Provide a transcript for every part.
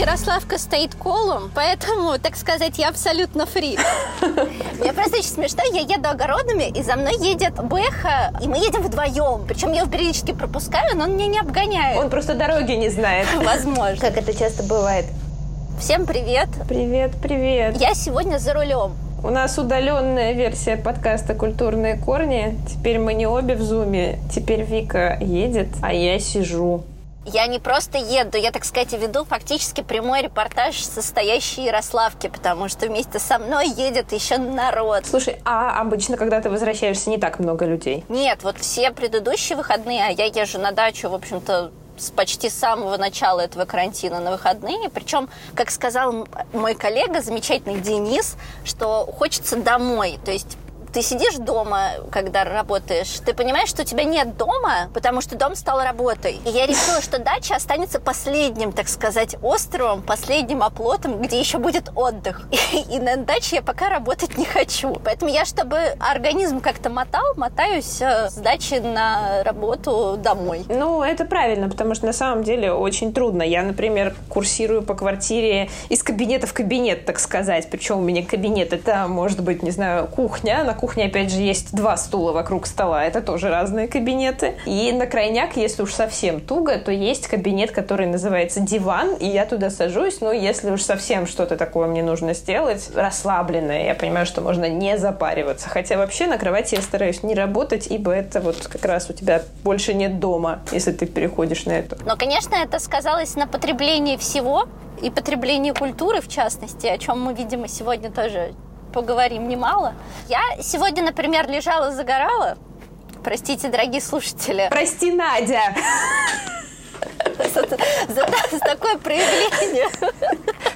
Ярославка стоит колом, поэтому, так сказать, я абсолютно фри. Мне просто очень смешно, я еду огородами, и за мной едет Бэха, и мы едем вдвоем. Причем я его периодически пропускаю, но он меня не обгоняет. Он просто дороги не знает. Возможно. Как это часто бывает. Всем привет. Привет, привет. Я сегодня за рулем. У нас удаленная версия подкаста «Культурные корни». Теперь мы не обе в зуме. Теперь Вика едет, а я сижу. Я не просто еду, я, так сказать, веду фактически прямой репортаж состоящий Ярославки, потому что вместе со мной едет еще народ. Слушай, а обычно, когда ты возвращаешься, не так много людей? Нет, вот все предыдущие выходные, а я езжу на дачу, в общем-то, с почти самого начала этого карантина на выходные. Причем, как сказал мой коллега, замечательный Денис, что хочется домой. То есть ты сидишь дома, когда работаешь, ты понимаешь, что у тебя нет дома, потому что дом стал работой. И я решила, что дача останется последним, так сказать, островом, последним оплотом, где еще будет отдых. И, на даче я пока работать не хочу. Поэтому я, чтобы организм как-то мотал, мотаюсь э, с дачи на работу домой. Ну, это правильно, потому что на самом деле очень трудно. Я, например, курсирую по квартире из кабинета в кабинет, так сказать. Причем у меня кабинет это может быть, не знаю, кухня, на кухне, опять же, есть два стула вокруг стола. Это тоже разные кабинеты. И на крайняк, если уж совсем туго, то есть кабинет, который называется диван, и я туда сажусь. Но если уж совсем что-то такое мне нужно сделать, расслабленное, я понимаю, что можно не запариваться. Хотя вообще на кровати я стараюсь не работать, ибо это вот как раз у тебя больше нет дома, если ты переходишь на это. Но, конечно, это сказалось на потреблении всего, и потреблении культуры, в частности, о чем мы, видимо, сегодня тоже поговорим немало. Я сегодня, например, лежала, загорала. Простите, дорогие слушатели. Прости, Надя. За, за, за такое проявление.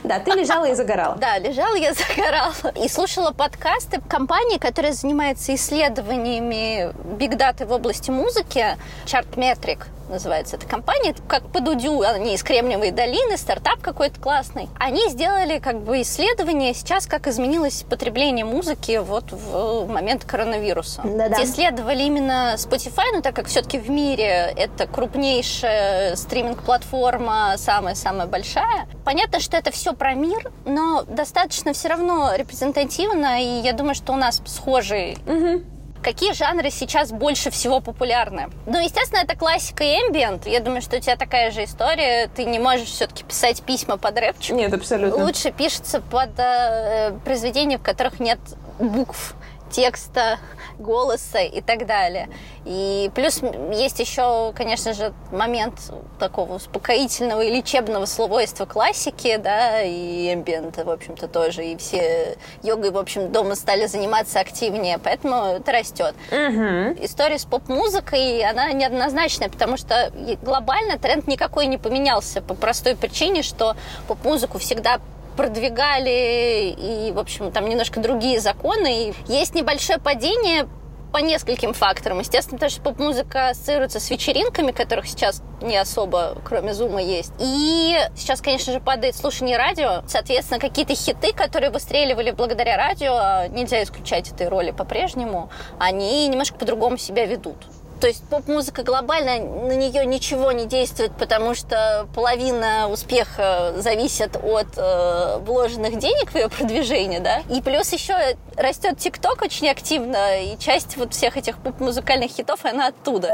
Да, ты лежала и загорала. Да, лежала я загорала. И слушала подкасты компании, которая занимается исследованиями бигдаты в области музыки, Chartmetric называется эта компания. Это как по Дудю, они из Кремниевой долины, стартап какой-то классный. Они сделали как бы исследование сейчас, как изменилось потребление музыки вот в момент коронавируса. Да-да. Исследовали именно Spotify, но так как все-таки в мире это крупнейшая стриминг-платформа, самая-самая большая. Понятно, что это все про мир, но достаточно все равно репрезентативно, и я думаю, что у нас схожий угу какие жанры сейчас больше всего популярны? Ну, естественно, это классика и эмбиент. Я думаю, что у тебя такая же история. Ты не можешь все-таки писать письма под рэпчик. Нет, абсолютно. Лучше пишется под э, произведения, в которых нет букв текста, голоса и так далее. И плюс есть еще, конечно же, момент такого успокоительного и лечебного свойства классики, да, и эмбиента, в общем-то, тоже. И все йогой, в общем, дома стали заниматься активнее, поэтому это растет. Угу. История с поп-музыкой, она неоднозначная, потому что глобально тренд никакой не поменялся по простой причине, что поп-музыку всегда продвигали, и, в общем, там немножко другие законы. И есть небольшое падение по нескольким факторам. Естественно, потому что поп-музыка ассоциируется с вечеринками, которых сейчас не особо, кроме зума, есть. И сейчас, конечно же, падает слушание радио. Соответственно, какие-то хиты, которые выстреливали благодаря радио, а нельзя исключать этой роли по-прежнему, они немножко по-другому себя ведут. То есть поп-музыка глобально, на нее ничего не действует, потому что половина успеха зависит от э, вложенных денег в ее продвижение, да. И плюс еще растет ТикТок очень активно, и часть вот всех этих поп-музыкальных хитов, она оттуда.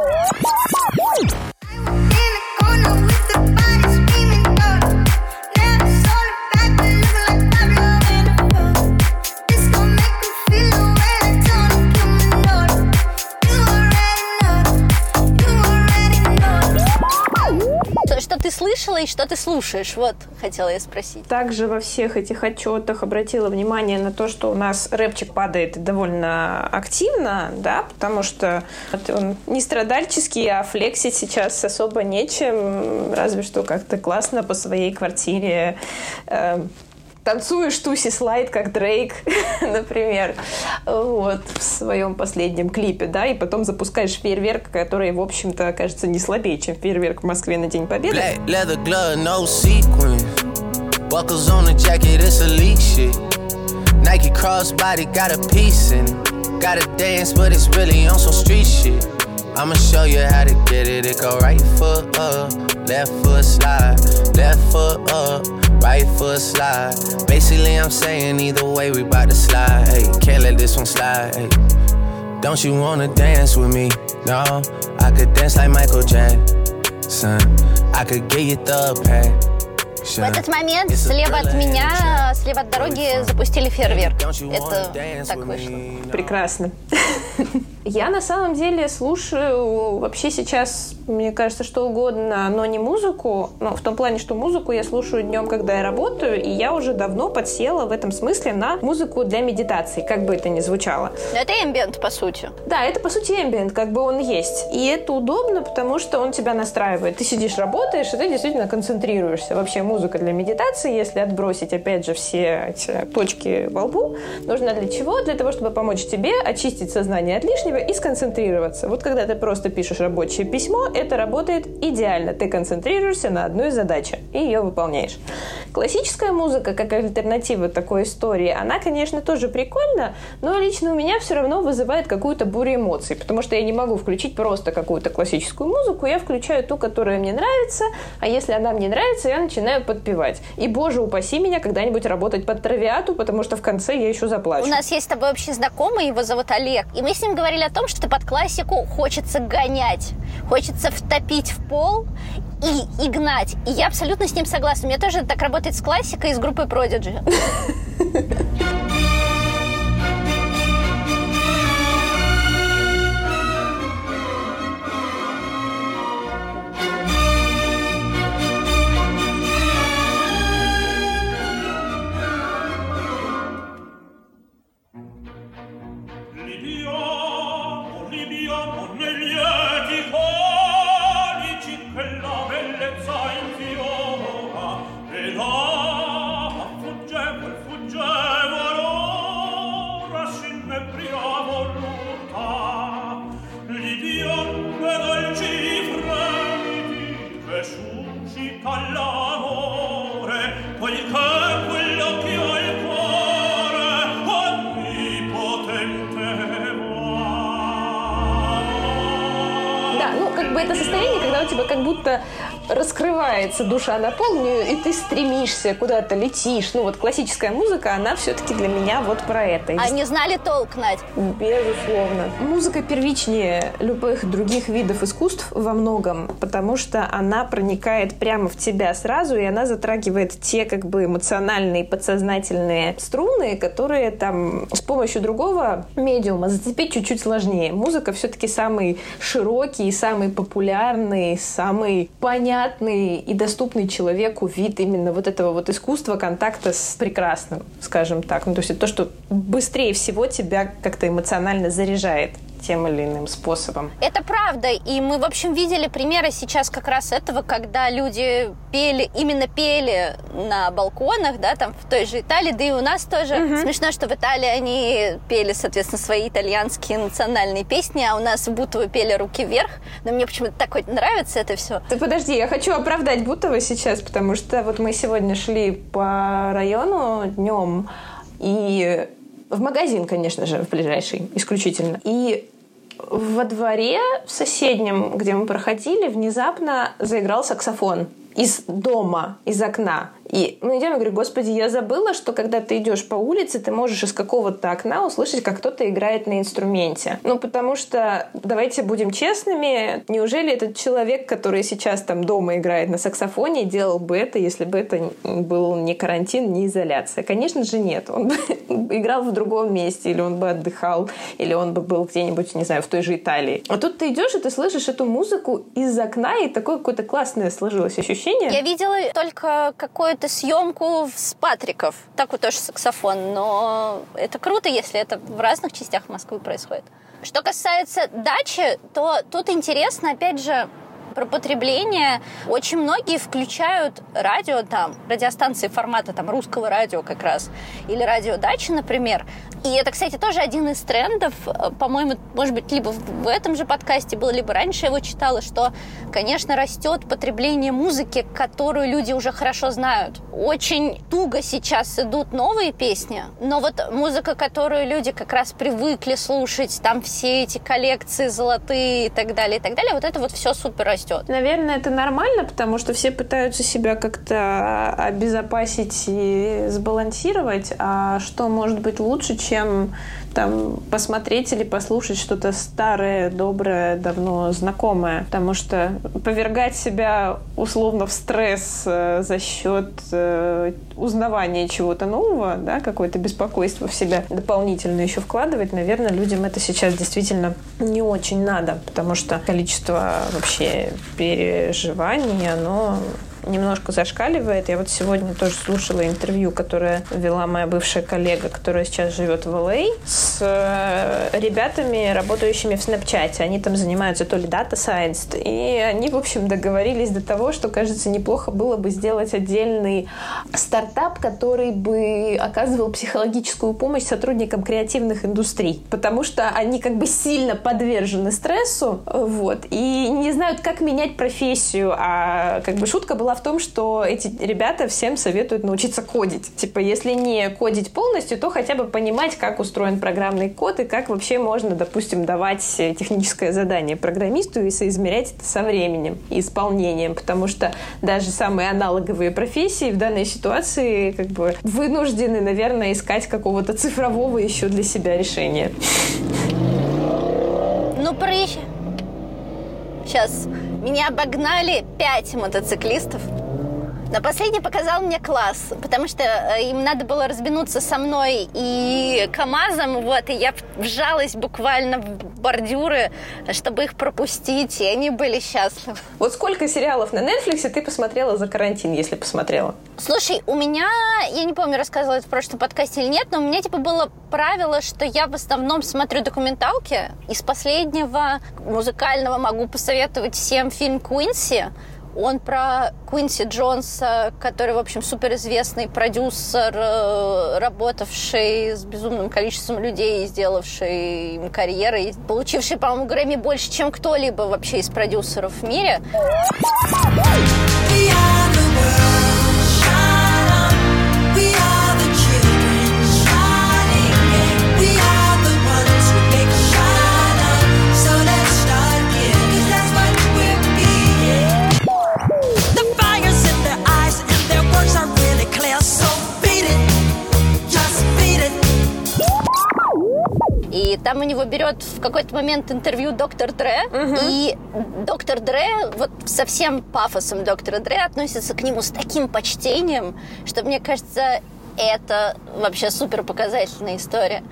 И что ты слушаешь? Вот, хотела я спросить. Также во всех этих отчетах обратила внимание на то, что у нас рэпчик падает довольно активно, да, потому что он не страдальческий, а флексить сейчас особо нечем, разве что как-то классно по своей квартире э, танцуешь туси слайд, как Дрейк, например, вот, в своем последнем клипе, да, и потом запускаешь фейерверк, который, в общем-то, кажется не слабее, чем фейерверк в Москве на День Победы. Got a dance, but it's really on some street shit. I'ma show you how to get it. It go right foot up, left foot slide, left foot up. Right foot slide. Basically, I'm saying either way, we bout to slide. Hey, can't let this one slide. Hey. Don't you wanna dance with me? No, I could dance like Michael Jackson. I could get you the pack. В этот момент слева от меня, слева от дороги запустили фейерверк. Это так вышло. Прекрасно. Я на самом деле слушаю вообще сейчас, мне кажется, что угодно, но не музыку. Ну, в том плане, что музыку я слушаю днем, когда я работаю, и я уже давно подсела в этом смысле на музыку для медитации, как бы это ни звучало. Но это эмбиент, по сути. Да, это по сути эмбиент, как бы он есть. И это удобно, потому что он тебя настраивает. Ты сидишь, работаешь, и ты действительно концентрируешься. Вообще музыка для медитации, если отбросить, опять же, все эти точки во лбу, нужна для чего? Для того, чтобы помочь тебе очистить сознание от лишнего и сконцентрироваться. Вот когда ты просто пишешь рабочее письмо, это работает идеально. Ты концентрируешься на одной задаче и ее выполняешь. Классическая музыка, как альтернатива такой истории, она, конечно, тоже прикольна, но лично у меня все равно вызывает какую-то бурю эмоций, потому что я не могу включить просто какую-то классическую музыку, я включаю ту, которая мне нравится, а если она мне нравится, я начинаю подпевать. И, боже упаси меня когда-нибудь работать под травиату, потому что в конце я еще заплачу. У нас есть с тобой общий знакомый, его зовут Олег, и мы с ним говорили о том, что под классику хочется гонять, хочется втопить в пол и, и гнать. И я абсолютно с ним согласна. У меня тоже так работает с классикой из группы Prodigy. раскрывается душа на полную, и ты стремишься куда-то, летишь. Ну вот классическая музыка, она все-таки для меня вот про это. Они знали толк, Надь? Безусловно. Музыка первичнее любых других видов искусств во многом, потому что она проникает прямо в тебя сразу, и она затрагивает те как бы эмоциональные, подсознательные струны, которые там с помощью другого медиума зацепить чуть-чуть сложнее. Музыка все-таки самый широкий, самый популярный, самый понятный и доступный человеку вид именно вот этого вот искусства контакта с прекрасным, скажем так. Ну, то есть это то, что быстрее всего тебя как-то эмоционально заряжает тем или иным способом. Это правда. И мы, в общем, видели примеры сейчас как раз этого, когда люди пели, именно пели на балконах, да, там в той же Италии, да и у нас тоже. Угу. Смешно, что в Италии они пели, соответственно, свои итальянские национальные песни, а у нас в Бутово пели «Руки вверх». Но мне почему-то так нравится это все. Ты подожди, я хочу оправдать Бутово сейчас, потому что вот мы сегодня шли по району днем, и в магазин, конечно же, в ближайший, исключительно. И во дворе в соседнем, где мы проходили, внезапно заиграл саксофон из дома, из окна. И мы идем, и говорю, господи, я забыла, что когда ты идешь по улице, ты можешь из какого-то окна услышать, как кто-то играет на инструменте. Ну, потому что, давайте будем честными, неужели этот человек, который сейчас там дома играет на саксофоне, делал бы это, если бы это был не карантин, не изоляция? Конечно же нет. Он бы играл в другом месте, или он бы отдыхал, или он бы был где-нибудь, не знаю, в той же Италии. А тут ты идешь, и ты слышишь эту музыку из окна, и такое какое-то классное сложилось ощущение. Я видела только какое какую-то съемку с Патриков. Так вот тоже саксофон. Но это круто, если это в разных частях Москвы происходит. Что касается дачи, то тут интересно, опять же, про потребление. Очень многие включают радио там, радиостанции формата там русского радио как раз, или радио дачи, например, и это, кстати, тоже один из трендов, э, по-моему, может быть, либо в этом же подкасте было, либо раньше я его читала, что, конечно, растет потребление музыки, которую люди уже хорошо знают. Очень туго сейчас идут новые песни, но вот музыка, которую люди как раз привыкли слушать, там все эти коллекции золотые и так далее, и так далее, вот это вот все супер растет. Наверное, это нормально, потому что все пытаются себя как-то обезопасить и сбалансировать. А что может быть лучше, чем там посмотреть или послушать что-то старое, доброе, давно знакомое. Потому что повергать себя условно в стресс э, за счет э, узнавания чего-то нового, да, какое-то беспокойство в себя дополнительно еще вкладывать, наверное, людям это сейчас действительно не очень надо, потому что количество вообще переживаний, оно немножко зашкаливает. Я вот сегодня тоже слушала интервью, которое вела моя бывшая коллега, которая сейчас живет в ЛА, с э, ребятами, работающими в Snapchat. Они там занимаются то ли Data Science, и они, в общем, договорились до того, что, кажется, неплохо было бы сделать отдельный стартап, который бы оказывал психологическую помощь сотрудникам креативных индустрий, потому что они как бы сильно подвержены стрессу, вот, и не знают, как менять профессию, а как бы шутка была была в том, что эти ребята всем советуют научиться кодить. Типа, если не кодить полностью, то хотя бы понимать, как устроен программный код и как вообще можно, допустим, давать техническое задание программисту и соизмерять это со временем и исполнением. Потому что даже самые аналоговые профессии в данной ситуации как бы вынуждены, наверное, искать какого-то цифрового еще для себя решения. Ну, проще. Сейчас меня обогнали пять мотоциклистов. Но последний показал мне класс, потому что э, им надо было разбинуться со мной и КАМАЗом, вот, и я вжалась буквально в бордюры, чтобы их пропустить, и они были счастливы. Вот сколько сериалов на Netflix ты посмотрела за карантин, если посмотрела? Слушай, у меня, я не помню, рассказывала это в прошлом подкасте или нет, но у меня, типа, было правило, что я в основном смотрю документалки. Из последнего музыкального могу посоветовать всем фильм «Куинси», он про Куинси Джонса, который, в общем, суперизвестный продюсер, э, работавший с безумным количеством людей, сделавший им карьеры, получивший, по-моему, Грэмми больше, чем кто-либо вообще из продюсеров в мире. Там у него берет в какой-то момент интервью доктор Дре, угу. и доктор Дре, вот со всем пафосом доктора Дре относится к нему с таким почтением, что мне кажется, это вообще супер показательная история.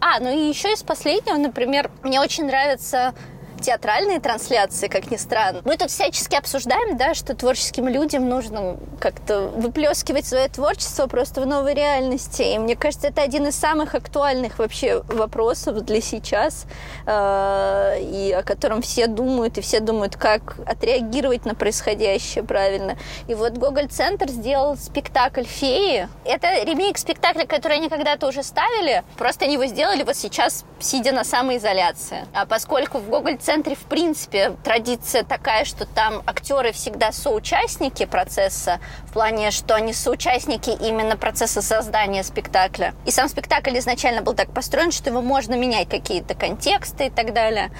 А, ну и еще из последнего, например, мне очень нравится театральные трансляции, как ни странно. Мы тут всячески обсуждаем, да, что творческим людям нужно как-то выплескивать свое творчество просто в новой реальности. И мне кажется, это один из самых актуальных вообще вопросов для сейчас, э, и о котором все думают, и все думают, как отреагировать на происходящее правильно. И вот Гоголь-центр сделал спектакль «Феи». Это ремейк спектакля, который они когда-то уже ставили, просто они его сделали вот сейчас, сидя на самоизоляции. А поскольку в Гоголь центре, в принципе, традиция такая, что там актеры всегда соучастники процесса, в плане, что они соучастники именно процесса создания спектакля. И сам спектакль изначально был так построен, что его можно менять какие-то контексты и так далее.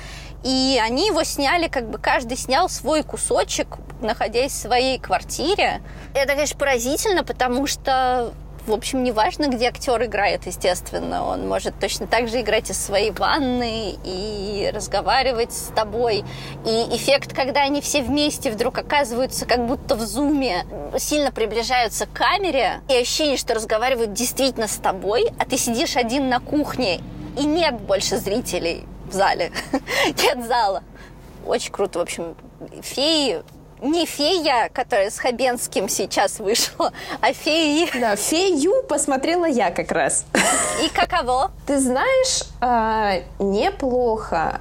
И они его сняли, как бы каждый снял свой кусочек, находясь в своей квартире. Это, конечно, поразительно, потому что в общем, не важно, где актер играет, естественно. Он может точно так же играть из своей ванны и разговаривать с тобой. И эффект, когда они все вместе вдруг оказываются как будто в зуме, сильно приближаются к камере, и ощущение, что разговаривают действительно с тобой, а ты сидишь один на кухне, и нет больше зрителей в зале. нет зала. Очень круто, в общем. Феи не фея, которая с Хабенским сейчас вышла, а феи. Да, фею посмотрела я как раз. И каково? Ты знаешь, а, неплохо.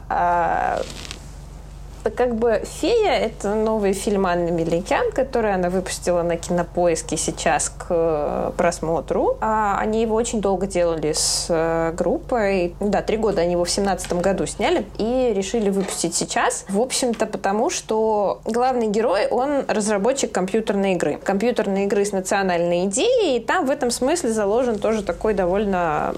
А, как бы «Фея» — это новый фильм Анны Меликян, который она выпустила на Кинопоиске сейчас к э, просмотру. А они его очень долго делали с э, группой. Да, три года они его в семнадцатом году сняли и решили выпустить сейчас. В общем-то, потому что главный герой, он разработчик компьютерной игры. Компьютерной игры с национальной идеей, и там в этом смысле заложен тоже такой довольно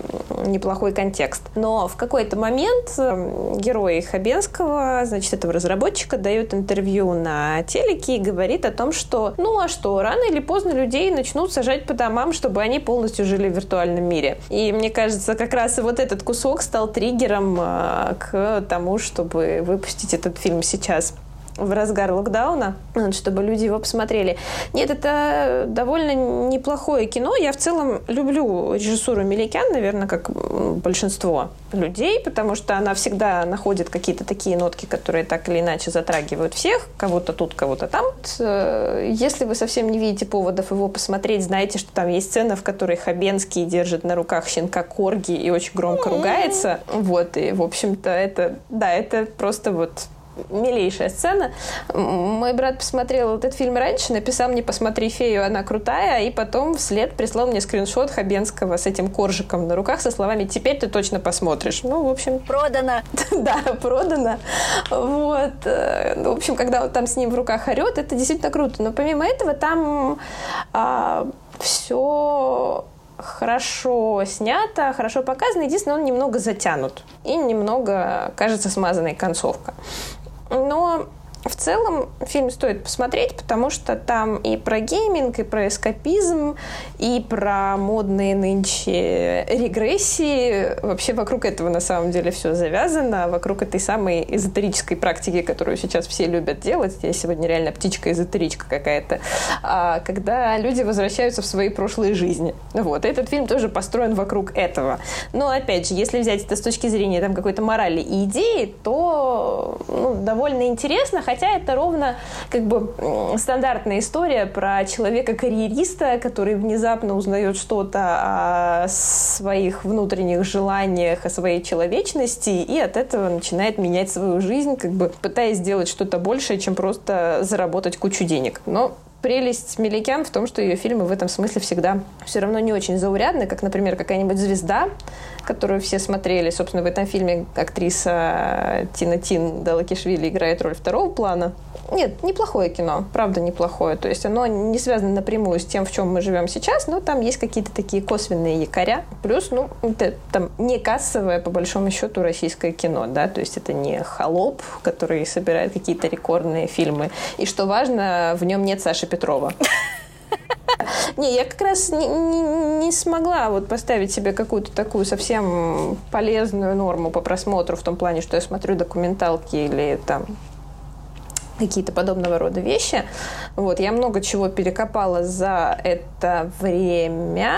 неплохой контекст. Но в какой-то момент э, герой Хабенского, значит, этого разработчика, разработчика дает интервью на телеке и говорит о том, что ну а что, рано или поздно людей начнут сажать по домам, чтобы они полностью жили в виртуальном мире. И мне кажется, как раз и вот этот кусок стал триггером э, к тому, чтобы выпустить этот фильм сейчас в разгар локдауна, чтобы люди его посмотрели. Нет, это довольно неплохое кино. Я в целом люблю режиссуру Меликян, наверное, как большинство людей, потому что она всегда находит какие-то такие нотки, которые так или иначе затрагивают всех, кого-то тут, кого-то там. Э, если вы совсем не видите поводов его посмотреть, знаете, что там есть сцена, в которой Хабенский держит на руках щенка Корги и очень громко ругается. Вот, и, в общем-то, это, да, это просто вот милейшая сцена. Мой брат посмотрел этот фильм раньше, написал мне «Посмотри фею, она крутая», и потом вслед прислал мне скриншот Хабенского с этим коржиком на руках со словами «Теперь ты точно посмотришь». Ну, в общем... Продано. да, продано. Вот. Э, в общем, когда он там с ним в руках орет, это действительно круто. Но помимо этого там а, все хорошо снято, хорошо показано. Единственное, он немного затянут. И немного, кажется, смазанная концовка. Но в целом фильм стоит посмотреть, потому что там и про гейминг, и про эскапизм, и про модные нынче регрессии. Вообще вокруг этого на самом деле все завязано, вокруг этой самой эзотерической практики, которую сейчас все любят делать. Я сегодня реально птичка-эзотеричка какая-то. А, когда люди возвращаются в свои прошлые жизни. Вот. Этот фильм тоже построен вокруг этого. Но, опять же, если взять это с точки зрения там, какой-то морали и идеи, то ну, довольно интересно, хотя это ровно как бы стандартная история про человека-карьериста, который внезапно узнает что-то о своих внутренних желаниях, о своей человечности, и от этого начинает менять свою жизнь, как бы пытаясь сделать что-то большее, чем просто заработать кучу денег. Но прелесть Меликян в том, что ее фильмы в этом смысле всегда все равно не очень заурядны, как, например, какая-нибудь «Звезда», которую все смотрели. Собственно, в этом фильме актриса Тина Тин Далакишвили играет роль второго плана. Нет, неплохое кино, правда неплохое. То есть оно не связано напрямую с тем, в чем мы живем сейчас, но там есть какие-то такие косвенные якоря. Плюс, ну, это там не кассовое, по большому счету, российское кино, да, то есть это не холоп, который собирает какие-то рекордные фильмы. И что важно, в нем нет Саши Петрова. Не, я как раз не, не, не смогла вот поставить себе какую-то такую совсем полезную норму по просмотру в том плане, что я смотрю документалки или там какие-то подобного рода вещи. Вот, я много чего перекопала за это время.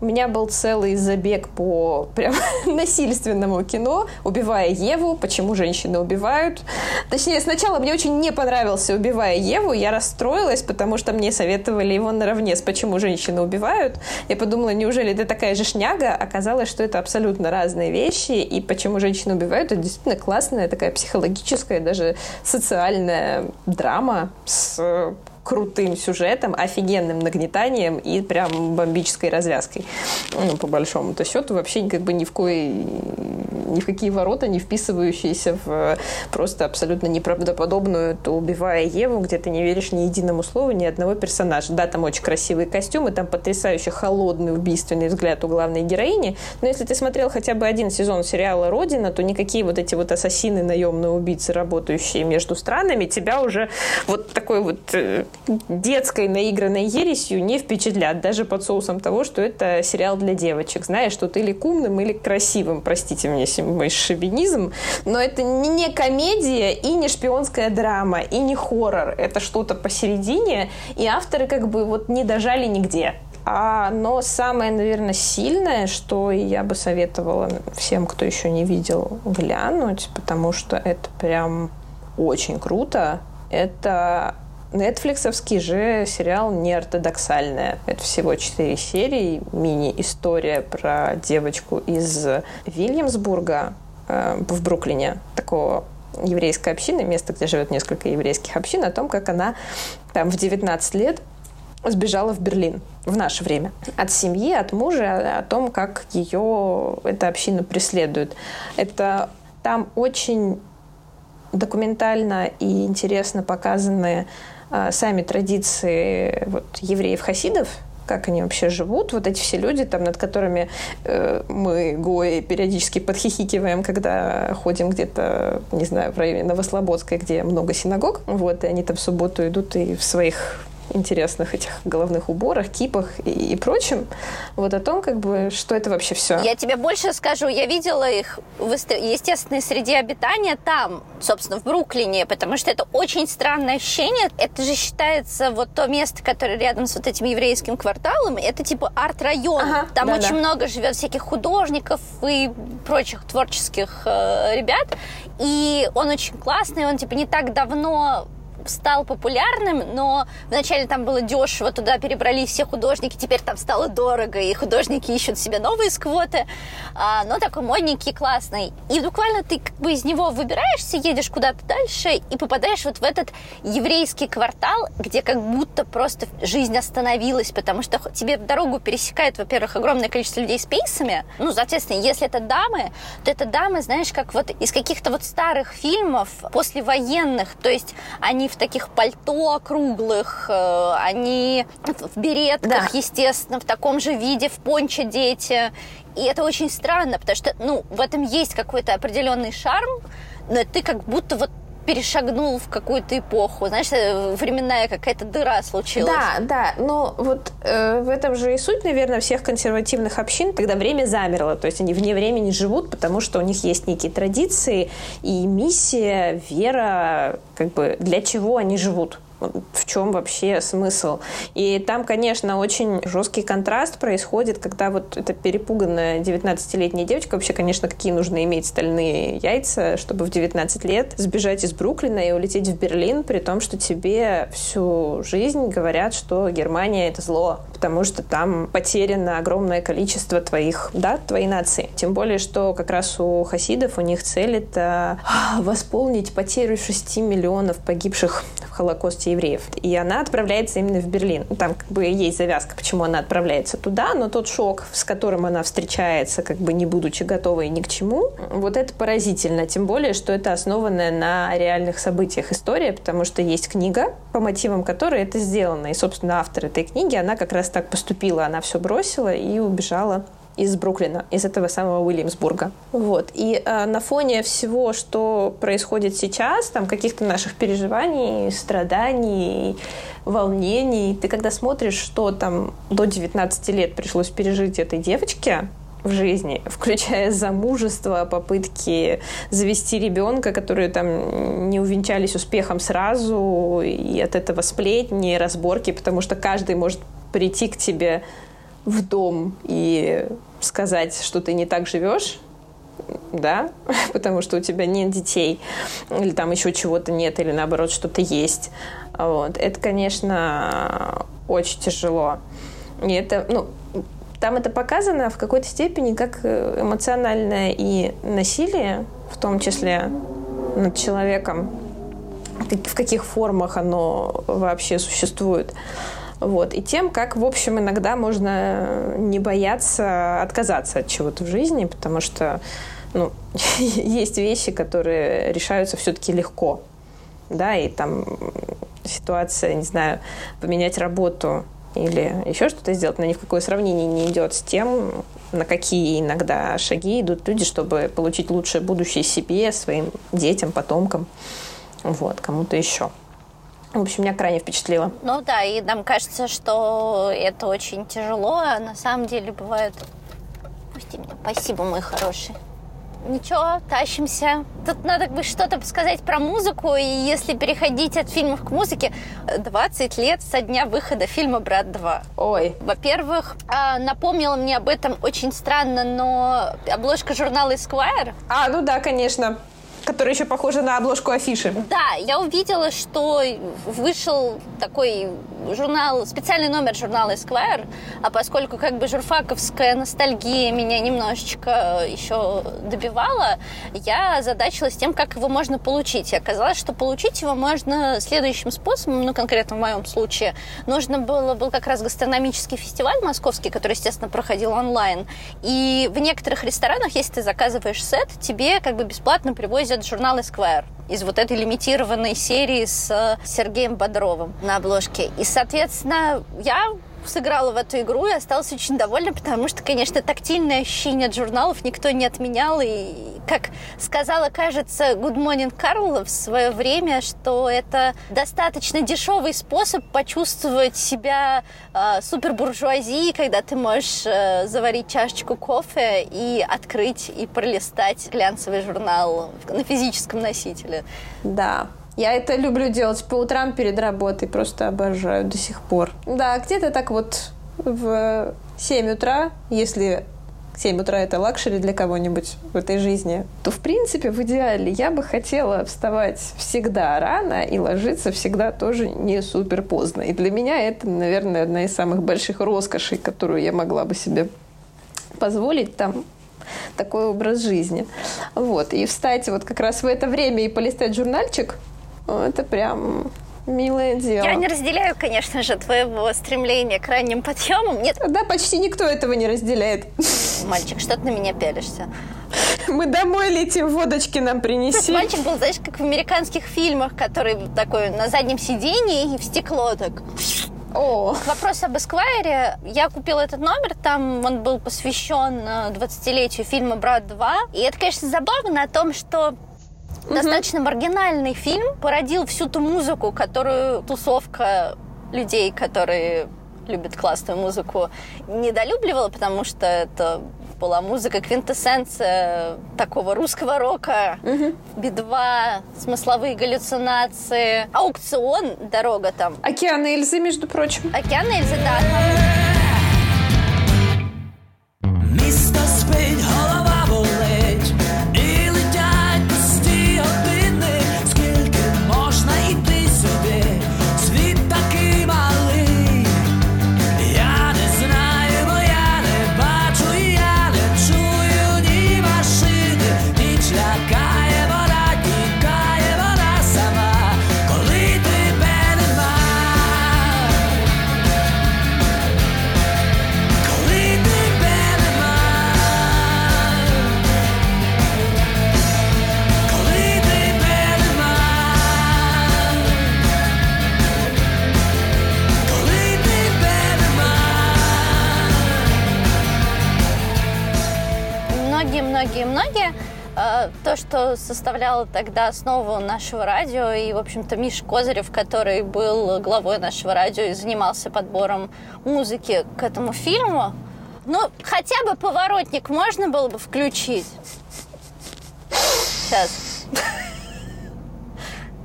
У меня был целый забег по прям насильственному кино, убивая Еву, почему женщины убивают. Точнее, сначала мне очень не понравился «Убивая Еву», я расстроилась, потому что мне советовали его наравне с «Почему женщины убивают». Я подумала, неужели это такая же шняга? Оказалось, что это абсолютно разные вещи, и «Почему женщины убивают» — это действительно классная такая психологическая, даже социальная драма с крутым сюжетом, офигенным нагнетанием и прям бомбической развязкой. Ну, по большому-то счету, вообще как бы ни в кои, ни в какие ворота не вписывающиеся в просто абсолютно неправдоподобную, то убивая Еву, где ты не веришь ни единому слову, ни одного персонажа. Да, там очень красивые костюмы, там потрясающе холодный, убийственный взгляд у главной героини, но если ты смотрел хотя бы один сезон сериала «Родина», то никакие вот эти вот ассасины, наемные убийцы, работающие между странами, тебя уже вот такой вот э, детской наигранной ересью не впечатлят, даже под соусом того, что это сериал для девочек. Знаешь, что ты или умным, или красивым, простите мне мой шовинизм, но это не комедия и не шпионская драма, и не хоррор. Это что-то посередине, и авторы как бы вот не дожали нигде. А, но самое, наверное, сильное, что я бы советовала всем, кто еще не видел, глянуть, потому что это прям очень круто. Это Нетфликсовский же сериал неортодоксальная. Это всего четыре серии, мини-история про девочку из Вильямсбурга э, в Бруклине, такого еврейской общины, место, где живет несколько еврейских общин, о том, как она там в 19 лет сбежала в Берлин в наше время от семьи, от мужа, о том, как ее эта община преследует. Это там очень документально и интересно показаны сами традиции вот, евреев-хасидов, как они вообще живут. Вот эти все люди, там, над которыми э, мы, гои, периодически подхихикиваем, когда ходим где-то, не знаю, в районе Новослободской, где много синагог. Вот, и они там в субботу идут и в своих интересных этих головных уборах, кипах и, и прочем, вот о том, как бы, что это вообще все. Я тебе больше скажу, я видела их в естественной среде обитания там, собственно, в Бруклине, потому что это очень странное ощущение. Это же считается вот то место, которое рядом с вот этим еврейским кварталом, это типа арт-район. Ага, там да, очень да. много живет всяких художников и прочих творческих э, ребят. И он очень классный, он типа не так давно стал популярным, но вначале там было дешево, туда перебрались все художники, теперь там стало дорого, и художники ищут себе новые сквоты, а, но такой модненький, классный. И буквально ты как бы из него выбираешься, едешь куда-то дальше и попадаешь вот в этот еврейский квартал, где как будто просто жизнь остановилась, потому что тебе дорогу пересекает, во-первых, огромное количество людей с пейсами, ну, соответственно, если это дамы, то это дамы, знаешь, как вот из каких-то вот старых фильмов послевоенных, то есть они в таких пальто округлых, э, они в беретках, да. естественно, в таком же виде, в понче дети. И это очень странно, потому что, ну, в этом есть какой-то определенный шарм, но ты как будто вот перешагнул в какую-то эпоху. Знаешь, э, временная какая-то дыра случилась. Да, да. Но вот э, в этом же и суть, наверное, всех консервативных общин, когда время замерло. То есть они вне времени живут, потому что у них есть некие традиции и миссия, вера, как бы для чего они живут в чем вообще смысл. И там, конечно, очень жесткий контраст происходит, когда вот эта перепуганная 19-летняя девочка, вообще, конечно, какие нужно иметь стальные яйца, чтобы в 19 лет сбежать из Бруклина и улететь в Берлин, при том, что тебе всю жизнь говорят, что Германия — это зло, потому что там потеряно огромное количество твоих, да, твоей нации. Тем более, что как раз у хасидов у них цель — это восполнить потерю 6 миллионов погибших в Холокосте евреев. И она отправляется именно в Берлин. Там как бы есть завязка, почему она отправляется туда, но тот шок, с которым она встречается, как бы не будучи готовой ни к чему, вот это поразительно. Тем более, что это основанная на реальных событиях история, потому что есть книга, по мотивам которой это сделано. И, собственно, автор этой книги, она как раз так поступила. Она все бросила и убежала из Бруклина, из этого самого Уильямсбурга. Вот. И э, на фоне всего, что происходит сейчас, там каких-то наших переживаний, страданий, волнений, ты когда смотришь, что там до 19 лет пришлось пережить этой девочке, в жизни, включая замужество, попытки завести ребенка, которые там не увенчались успехом сразу, и от этого сплетни, разборки, потому что каждый может прийти к тебе в дом и сказать, что ты не так живешь, да, потому что у тебя нет детей, или там еще чего-то нет, или наоборот что-то есть. Вот. Это, конечно, очень тяжело. И это, ну, там это показано в какой-то степени как эмоциональное и насилие, в том числе над человеком, в каких формах оно вообще существует. Вот. И тем, как, в общем, иногда можно не бояться отказаться от чего-то в жизни, потому что ну, есть вещи, которые решаются все-таки легко. Да, и там ситуация, не знаю, поменять работу или еще что-то сделать, но ни в какое сравнение не идет с тем, на какие иногда шаги идут люди, чтобы получить лучшее будущее себе, своим детям, потомкам, вот, кому-то еще. В общем, меня крайне впечатлило. Ну да, и нам кажется, что это очень тяжело, а на самом деле бывает... Пусти меня. Спасибо, мой хороший. Ничего, тащимся. Тут надо бы что-то сказать про музыку, и если переходить от фильмов к музыке, 20 лет со дня выхода фильма «Брат 2». Ой. Во-первых, а, напомнила мне об этом очень странно, но обложка журнала Esquire... А, ну да, конечно которая еще похожа на обложку афиши. Да, я увидела, что вышел такой журнал, специальный номер журнала Esquire, а поскольку как бы журфаковская ностальгия меня немножечко еще добивала, я задачилась тем, как его можно получить. И оказалось, что получить его можно следующим способом, ну, конкретно в моем случае. Нужно было, был как раз гастрономический фестиваль московский, который, естественно, проходил онлайн. И в некоторых ресторанах, если ты заказываешь сет, тебе как бы бесплатно привозят журнал Esquire из вот этой лимитированной серии с Сергеем Бодровым на обложке. И, соответственно, я сыграла в эту игру и осталась очень довольна, потому что, конечно, тактильное ощущение от журналов никто не отменял. И, как сказала, кажется, Good Morning Carl в свое время, что это достаточно дешевый способ почувствовать себя э, супербуржуазией, когда ты можешь э, заварить чашечку кофе и открыть и пролистать глянцевый журнал на физическом носителе. Да, я это люблю делать по утрам перед работой, просто обожаю до сих пор. Да, где-то так вот в 7 утра, если 7 утра это luxury для кого-нибудь в этой жизни, то, в принципе, в идеале я бы хотела вставать всегда рано и ложиться всегда тоже не супер поздно. И для меня это, наверное, одна из самых больших роскошей, которую я могла бы себе позволить там такой образ жизни. Вот. И встать вот как раз в это время и полистать журнальчик – это прям милое дело. Я не разделяю, конечно же, твоего стремления к ранним подъемам. Нет. Да, почти никто этого не разделяет. Мальчик, что ты на меня пялишься? Мы домой летим, водочки нам принеси. Мальчик был, знаешь, как в американских фильмах, который такой на заднем сидении и в стекло так... О. Вопрос об Эсквайре. Я купила этот номер, там он был посвящен 20-летию э, фильма «Брат 2». И это, конечно, забавно о том, что Угу. Достаточно маргинальный фильм породил всю ту музыку, которую тусовка людей, которые любят классную музыку, недолюбливала, потому что это была музыка квинтэссенция такого русского рока, угу. би-2, смысловые галлюцинации, аукцион, дорога там. Океан Эльзы, между прочим. Океан Эльзы, да. Мистер что составляло тогда основу нашего радио, и, в общем-то, Миш Козырев, который был главой нашего радио и занимался подбором музыки к этому фильму, ну, хотя бы поворотник можно было бы включить. Сейчас.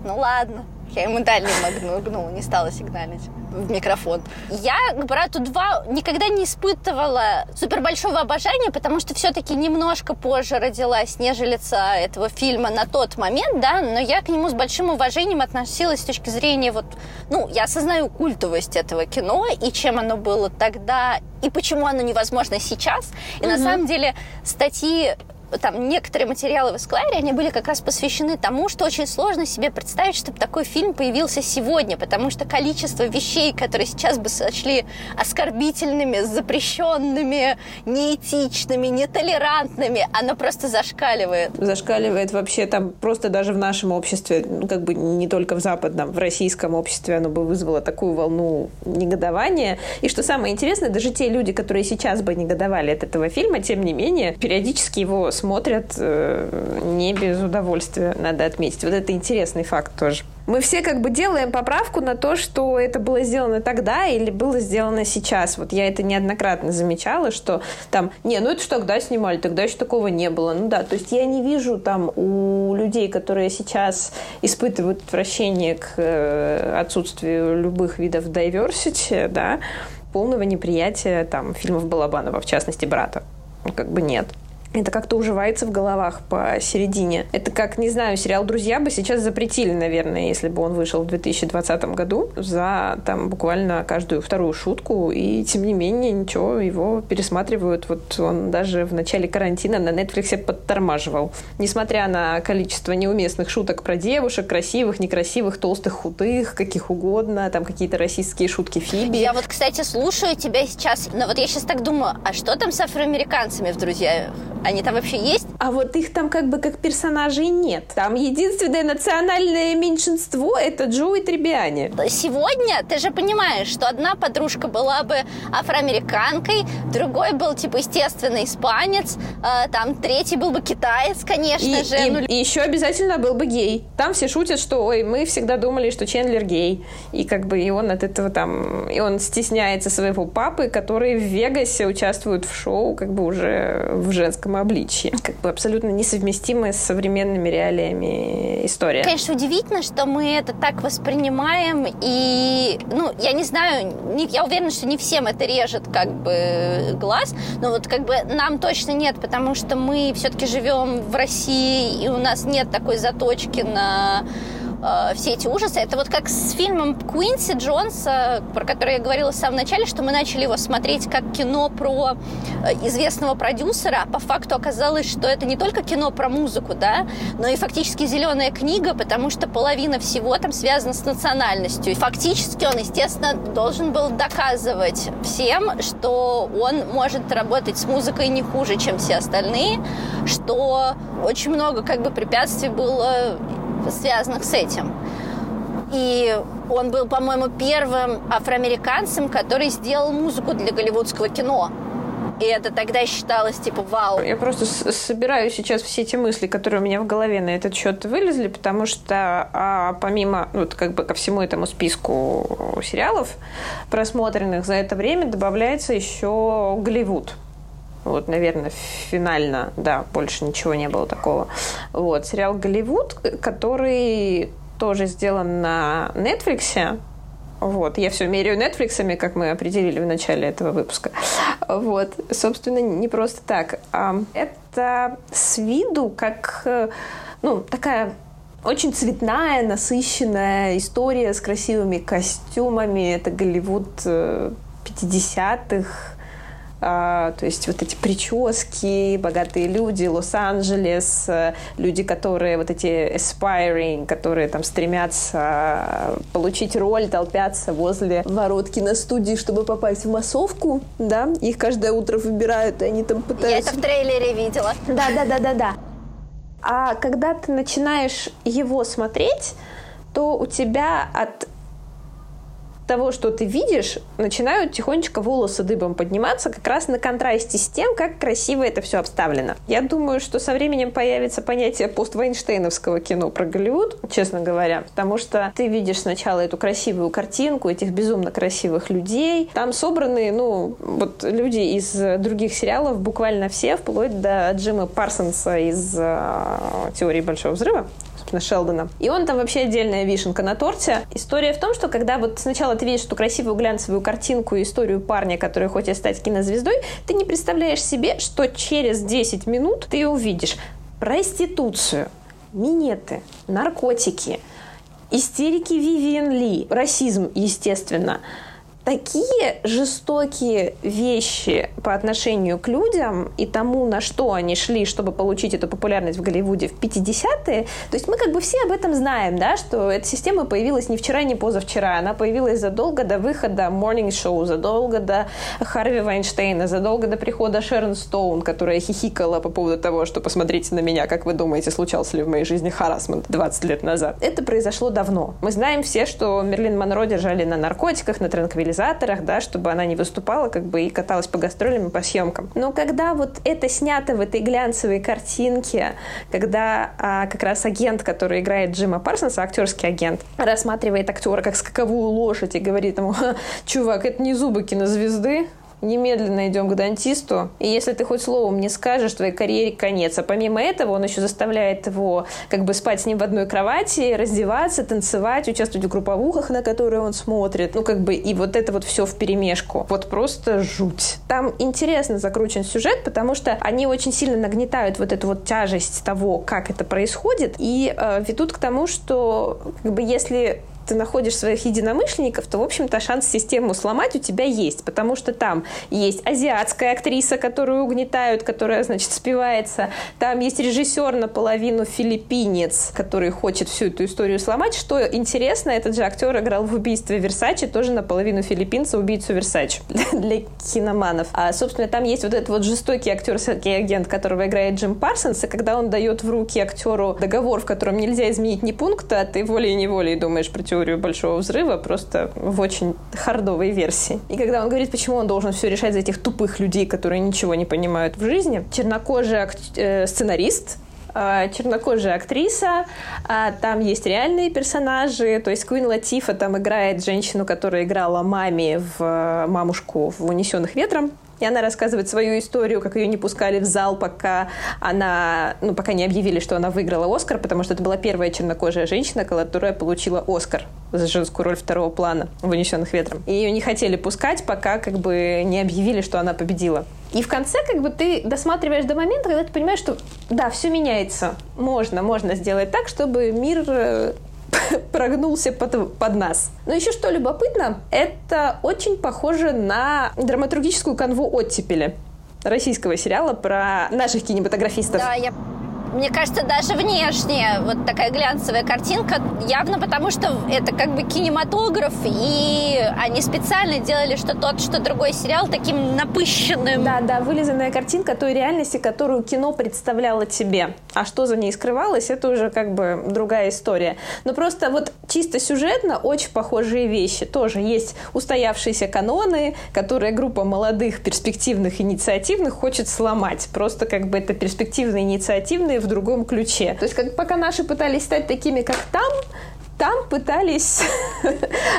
Ну ладно. Я ему дальний магнул, не стала сигналить в микрофон. Я к «Брату 2» никогда не испытывала супер большого обожания, потому что все-таки немножко позже родилась, нежели этого фильма на тот момент, да, но я к нему с большим уважением относилась с точки зрения вот, ну, я осознаю культовость этого кино и чем оно было тогда, и почему оно невозможно сейчас. И угу. на самом деле статьи там некоторые материалы в Эсклайре, они были как раз посвящены тому, что очень сложно себе представить, чтобы такой фильм появился сегодня, потому что количество вещей, которые сейчас бы сочли оскорбительными, запрещенными, неэтичными, нетолерантными, оно просто зашкаливает. Зашкаливает вообще там просто даже в нашем обществе, ну, как бы не только в западном, в российском обществе оно бы вызвало такую волну негодования. И что самое интересное, даже те люди, которые сейчас бы негодовали от этого фильма, тем не менее, периодически его смотрят э, не без удовольствия, надо отметить. Вот это интересный факт тоже. Мы все как бы делаем поправку на то, что это было сделано тогда или было сделано сейчас. Вот я это неоднократно замечала, что там, не, ну это что тогда снимали, тогда еще такого не было. Ну да, то есть я не вижу там у людей, которые сейчас испытывают отвращение к э, отсутствию любых видов diversity, да, полного неприятия там фильмов Балабанова, в частности, брата. Как бы нет это как-то уживается в головах посередине. Это как, не знаю, сериал «Друзья» бы сейчас запретили, наверное, если бы он вышел в 2020 году за там буквально каждую вторую шутку, и тем не менее ничего, его пересматривают. Вот он даже в начале карантина на Netflix подтормаживал. Несмотря на количество неуместных шуток про девушек, красивых, некрасивых, толстых, худых, каких угодно, там какие-то российские шутки Фиби. Я вот, кстати, слушаю тебя сейчас, но вот я сейчас так думаю, а что там с афроамериканцами в «Друзьях»? Они там вообще есть? А вот их там как бы как персонажей нет. Там единственное национальное меньшинство — это Джо и Требиане. Сегодня ты же понимаешь, что одна подружка была бы афроамериканкой, другой был, типа, естественно, испанец, э, там третий был бы китаец, конечно и, же. И, ну... и еще обязательно был бы гей. Там все шутят, что, ой, мы всегда думали, что Чендлер гей. И как бы и он от этого там... И он стесняется своего папы, который в Вегасе участвует в шоу как бы уже в женском обличье. Как бы абсолютно несовместимая с современными реалиями история. Конечно, удивительно, что мы это так воспринимаем, и, ну, я не знаю, не, я уверена, что не всем это режет как бы глаз, но вот как бы нам точно нет, потому что мы все-таки живем в России, и у нас нет такой заточки на э, все эти ужасы. Это вот как с фильмом Куинси Джонса, про который я говорила в самом начале, что мы начали его смотреть как кино про э, известного продюсера, а по факту оказалось, что это не только кино про музыку, да, но и фактически зеленая книга, потому что половина всего там связана с национальностью. И фактически он, естественно, должен был доказывать всем, что он может работать с музыкой не хуже, чем все остальные, что очень много как бы препятствий было связанных с этим. И он был, по-моему, первым афроамериканцем, который сделал музыку для голливудского кино. И это тогда считалось типа вау. Я просто собираю сейчас все эти мысли, которые у меня в голове на этот счет вылезли, потому что а, помимо вот как бы ко всему этому списку сериалов просмотренных за это время добавляется еще Голливуд. Вот, наверное, финально, да, больше ничего не было такого. Вот, сериал «Голливуд», который тоже сделан на Netflix, вот, я все меряю Netflix, как мы определили в начале этого выпуска. Вот, собственно, не просто так. Это с виду как, ну, такая очень цветная, насыщенная история с красивыми костюмами. Это Голливуд 50-х, э, а, то есть вот эти прически, богатые люди, Лос-Анджелес, э, люди, которые вот эти aspiring, которые там стремятся получить роль, толпятся возле ворот киностудии, чтобы попасть в массовку, да, их каждое утро выбирают, и они там пытаются... Я это в трейлере видела. Да, да, да, да, да. А когда ты начинаешь его смотреть, то у тебя от того, что ты видишь, начинают тихонечко волосы дыбом подниматься как раз на контрасте с тем, как красиво это все обставлено. Я думаю, что со временем появится понятие поствайнштейновского кино про Голливуд, честно говоря, потому что ты видишь сначала эту красивую картинку этих безумно красивых людей. Там собраны, ну, вот люди из других сериалов, буквально все, вплоть до Джима Парсонса из э, «Теории Большого Взрыва», собственно, Шелдона. И он там вообще отдельная вишенка на торте. История в том, что когда вот сначала ты видишь эту красивую глянцевую картинку и историю парня, который хочет стать кинозвездой, ты не представляешь себе, что через 10 минут ты увидишь проституцию, минеты, наркотики, истерики Вивиан Ли, расизм, естественно – такие жестокие вещи по отношению к людям и тому, на что они шли, чтобы получить эту популярность в Голливуде в 50-е. То есть мы как бы все об этом знаем, да, что эта система появилась не вчера, не позавчера. Она появилась задолго до выхода Morning Show, задолго до Харви Вайнштейна, задолго до прихода Шерон Стоун, которая хихикала по поводу того, что посмотрите на меня, как вы думаете, случался ли в моей жизни харасмент 20 лет назад. Это произошло давно. Мы знаем все, что Мерлин Монро держали на наркотиках, на транквилизаторах, организаторах, да, чтобы она не выступала как бы и каталась по гастролям и по съемкам. Но когда вот это снято в этой глянцевой картинке, когда а, как раз агент, который играет Джима Парсонса, актерский агент, рассматривает актера как скаковую лошадь и говорит ему, чувак, это не зубы кинозвезды, немедленно идем к дантисту, и если ты хоть словом не скажешь, твоей карьере конец. А помимо этого он еще заставляет его как бы спать с ним в одной кровати, раздеваться, танцевать, участвовать в групповухах, на которые он смотрит. Ну, как бы, и вот это вот все в перемешку. Вот просто жуть. Там интересно закручен сюжет, потому что они очень сильно нагнетают вот эту вот тяжесть того, как это происходит, и э, ведут к тому, что как бы если ты находишь своих единомышленников, то, в общем-то, шанс систему сломать у тебя есть, потому что там есть азиатская актриса, которую угнетают, которая, значит, спивается, там есть режиссер наполовину филиппинец, который хочет всю эту историю сломать. Что интересно, этот же актер играл в «Убийстве Версачи», тоже наполовину филиппинца, убийцу Версачи для киноманов. А, собственно, там есть вот этот вот жестокий актерский агент, которого играет Джим Парсонс, и когда он дает в руки актеру договор, в котором нельзя изменить ни пункта, а ты волей-неволей думаешь про теорию Большого Взрыва, просто в очень хардовой версии. И когда он говорит, почему он должен все решать за этих тупых людей, которые ничего не понимают в жизни, чернокожий ак- э, сценарист, э, чернокожая актриса, а там есть реальные персонажи, то есть Куин Латифа там играет женщину, которая играла маме в э, мамушку в «Унесенных ветром», и она рассказывает свою историю, как ее не пускали в зал, пока она, ну, пока не объявили, что она выиграла Оскар, потому что это была первая чернокожая женщина, которая получила Оскар за женскую роль второго плана в «Унесенных ветром». И ее не хотели пускать, пока как бы не объявили, что она победила. И в конце как бы ты досматриваешь до момента, когда ты понимаешь, что да, все меняется. Можно, можно сделать так, чтобы мир э, прогнулся под, под нас. Но еще что любопытно, это очень похоже на драматургическую канву «Оттепели» российского сериала про наших кинематографистов. Да, я мне кажется, даже внешне вот такая глянцевая картинка, явно потому, что это как бы кинематограф, и они специально делали что тот, что другой сериал таким напыщенным. Да, да, вылизанная картинка той реальности, которую кино представляло тебе. А что за ней скрывалось, это уже как бы другая история. Но просто вот чисто сюжетно очень похожие вещи. Тоже есть устоявшиеся каноны, которые группа молодых, перспективных, инициативных хочет сломать. Просто как бы это перспективные, инициативные в другом ключе. То есть как пока наши пытались стать такими, как там, там пытались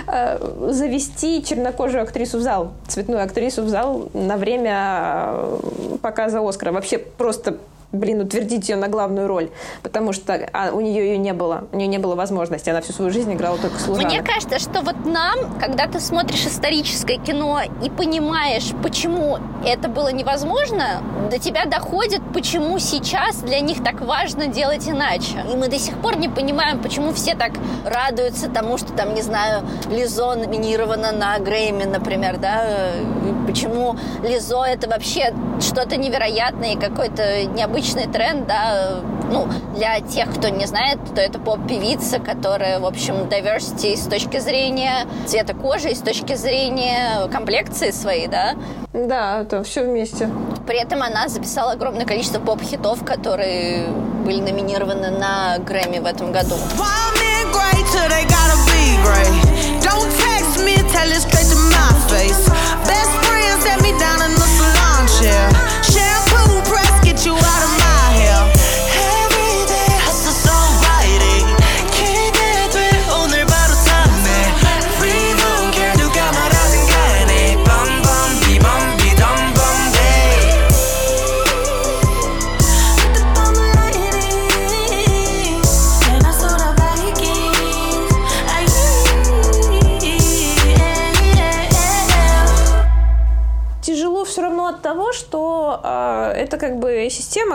э, завести чернокожую актрису в зал, цветную актрису в зал на время э, показа Оскара. Вообще просто блин, утвердить ее на главную роль, потому что а, у нее ее не было, у нее не было возможности, она всю свою жизнь играла только служанок. Мне кажется, что вот нам, когда ты смотришь историческое кино и понимаешь, почему это было невозможно, до тебя доходит, почему сейчас для них так важно делать иначе. И мы до сих пор не понимаем, почему все так радуются тому, что там, не знаю, Лизо номинирована на Грэмми, например, да, почему Лизо это вообще что-то невероятное и какой-то необычный необычный тренд, да, ну, для тех, кто не знает, то это поп-певица, которая, в общем, diversity с точки зрения цвета кожи, с точки зрения комплекции своей, да. Да, это все вместе. При этом она записала огромное количество поп-хитов, которые были номинированы на Грэмми в этом году. Best friend set me down in the salon chair.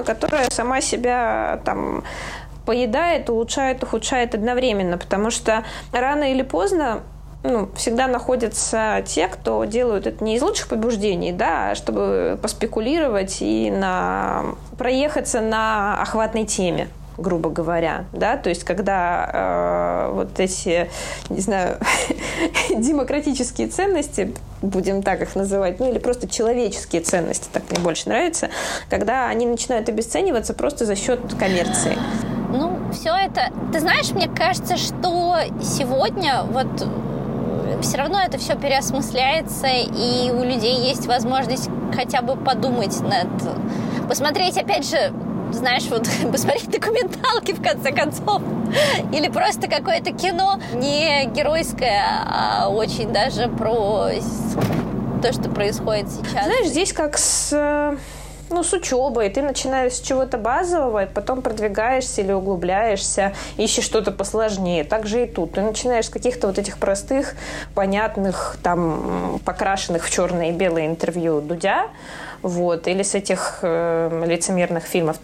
Которая сама себя там поедает, улучшает, ухудшает одновременно, потому что рано или поздно ну, всегда находятся те, кто делают это не из лучших побуждений, да, а чтобы поспекулировать и на проехаться на охватной теме грубо говоря, да, то есть когда э, вот эти, не знаю, демократические ценности, будем так их называть, ну или просто человеческие ценности, так мне больше нравится, когда они начинают обесцениваться просто за счет коммерции. Ну, все это, ты знаешь, мне кажется, что сегодня вот все равно это все переосмысляется, и у людей есть возможность хотя бы подумать над... Посмотреть, опять же, знаешь, вот посмотреть документалки в конце концов. Или просто какое-то кино не геройское, а очень даже про то, что происходит сейчас. Знаешь, здесь как с ну, с учебой. Ты начинаешь с чего-то базового, и потом продвигаешься или углубляешься, ищешь что-то посложнее. Так же и тут. Ты начинаешь с каких-то вот этих простых, понятных, там, покрашенных в черное и белое интервью Дудя, вот, или с этих э, лицемерных фильмов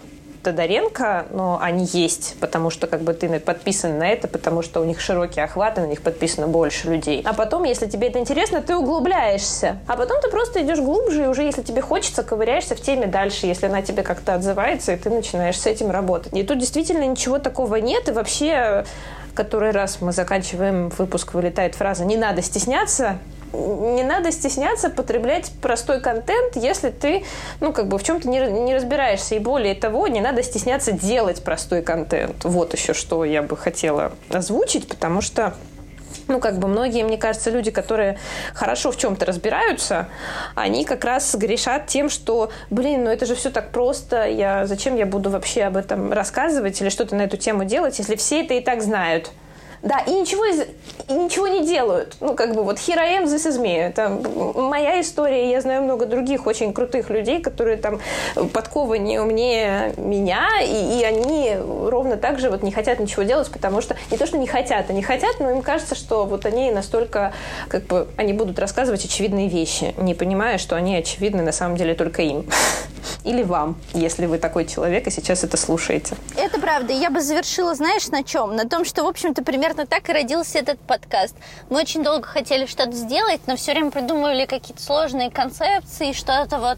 Тодоренко, но они есть, потому что как бы ты подписан на это, потому что у них широкие охваты, на них подписано больше людей. А потом, если тебе это интересно, ты углубляешься. А потом ты просто идешь глубже, и уже если тебе хочется, ковыряешься в теме дальше, если она тебе как-то отзывается, и ты начинаешь с этим работать. И тут действительно ничего такого нет, и вообще который раз мы заканчиваем выпуск, вылетает фраза «не надо стесняться», не надо стесняться потреблять простой контент, если ты, ну, как бы в чем-то не, не разбираешься. И более того, не надо стесняться делать простой контент. Вот еще что я бы хотела озвучить, потому что ну, как бы многие, мне кажется, люди, которые хорошо в чем-то разбираются, они как раз грешат тем, что, блин, ну это же все так просто, я, зачем я буду вообще об этом рассказывать или что-то на эту тему делать, если все это и так знают. Да, и ничего, из, и ничего не делают. Ну, как бы вот here I am, this is me. Это моя история. Я знаю много других очень крутых людей, которые там подкованнее, умнее меня, и, и они ровно так же вот не хотят ничего делать, потому что не то, что не хотят, они хотят, но им кажется, что вот они настолько, как бы, они будут рассказывать очевидные вещи, не понимая, что они очевидны на самом деле только им. Или вам, если вы такой человек и сейчас это слушаете. Это правда. Я бы завершила, знаешь, на чем? На том, что, в общем-то, примерно так и родился этот подкаст. Мы очень долго хотели что-то сделать, но все время придумывали какие-то сложные концепции, что-то вот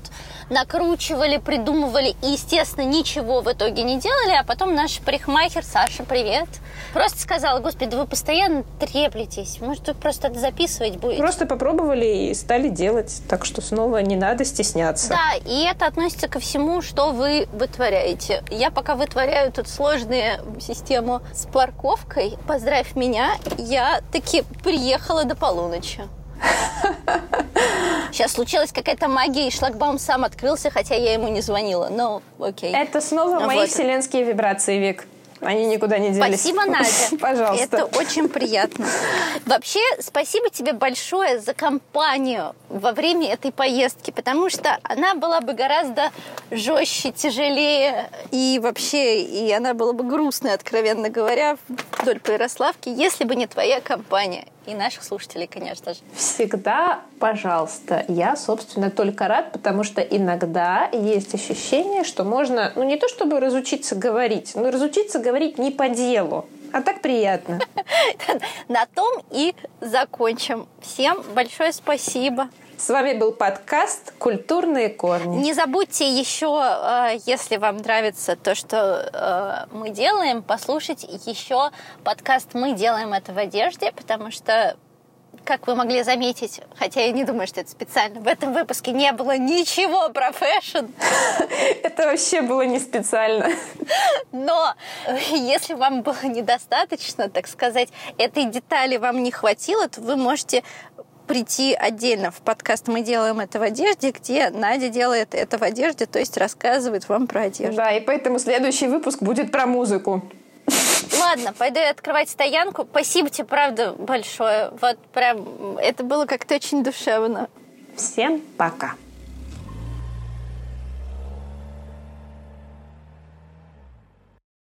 накручивали, придумывали и, естественно, ничего в итоге не делали. А потом наш парикмахер, Саша, привет, просто сказала, господи, вы постоянно треплетесь, может, вы просто это записывать будете? Просто попробовали и стали делать, так что снова не надо стесняться. Да, и это относится ко всему, что вы вытворяете. Я пока вытворяю тут сложную систему с парковкой, поздравь меня, я таки приехала до полуночи. Сейчас случилась какая-то магия, и шлагбаум сам открылся, хотя я ему не звонила. Но окей. Это снова мои вот. вселенские вибрации, Вик. Они никуда не делись. Спасибо, Надя. Пожалуйста. Это очень приятно. Вообще, спасибо тебе большое за компанию во время этой поездки, потому что она была бы гораздо жестче, тяжелее и вообще, и она была бы грустной, откровенно говоря, вдоль по Ярославке, если бы не твоя компания и наших слушателей, конечно же. Всегда, пожалуйста. Я, собственно, только рад, потому что иногда есть ощущение, что можно, ну не то чтобы разучиться говорить, но разучиться говорить не по делу. А так приятно. На том и закончим. Всем большое спасибо. С вами был подкаст «Культурные корни». Не забудьте еще, э, если вам нравится то, что э, мы делаем, послушать еще подкаст «Мы делаем это в одежде», потому что как вы могли заметить, хотя я не думаю, что это специально, в этом выпуске не было ничего про fashion. Это вообще было не специально. Но если вам было недостаточно, так сказать, этой детали вам не хватило, то вы можете прийти отдельно в подкаст «Мы делаем это в одежде», где Надя делает это в одежде, то есть рассказывает вам про одежду. Да, и поэтому следующий выпуск будет про музыку. Ладно, пойду я открывать стоянку. Спасибо тебе, правда, большое. Вот прям это было как-то очень душевно. Всем пока.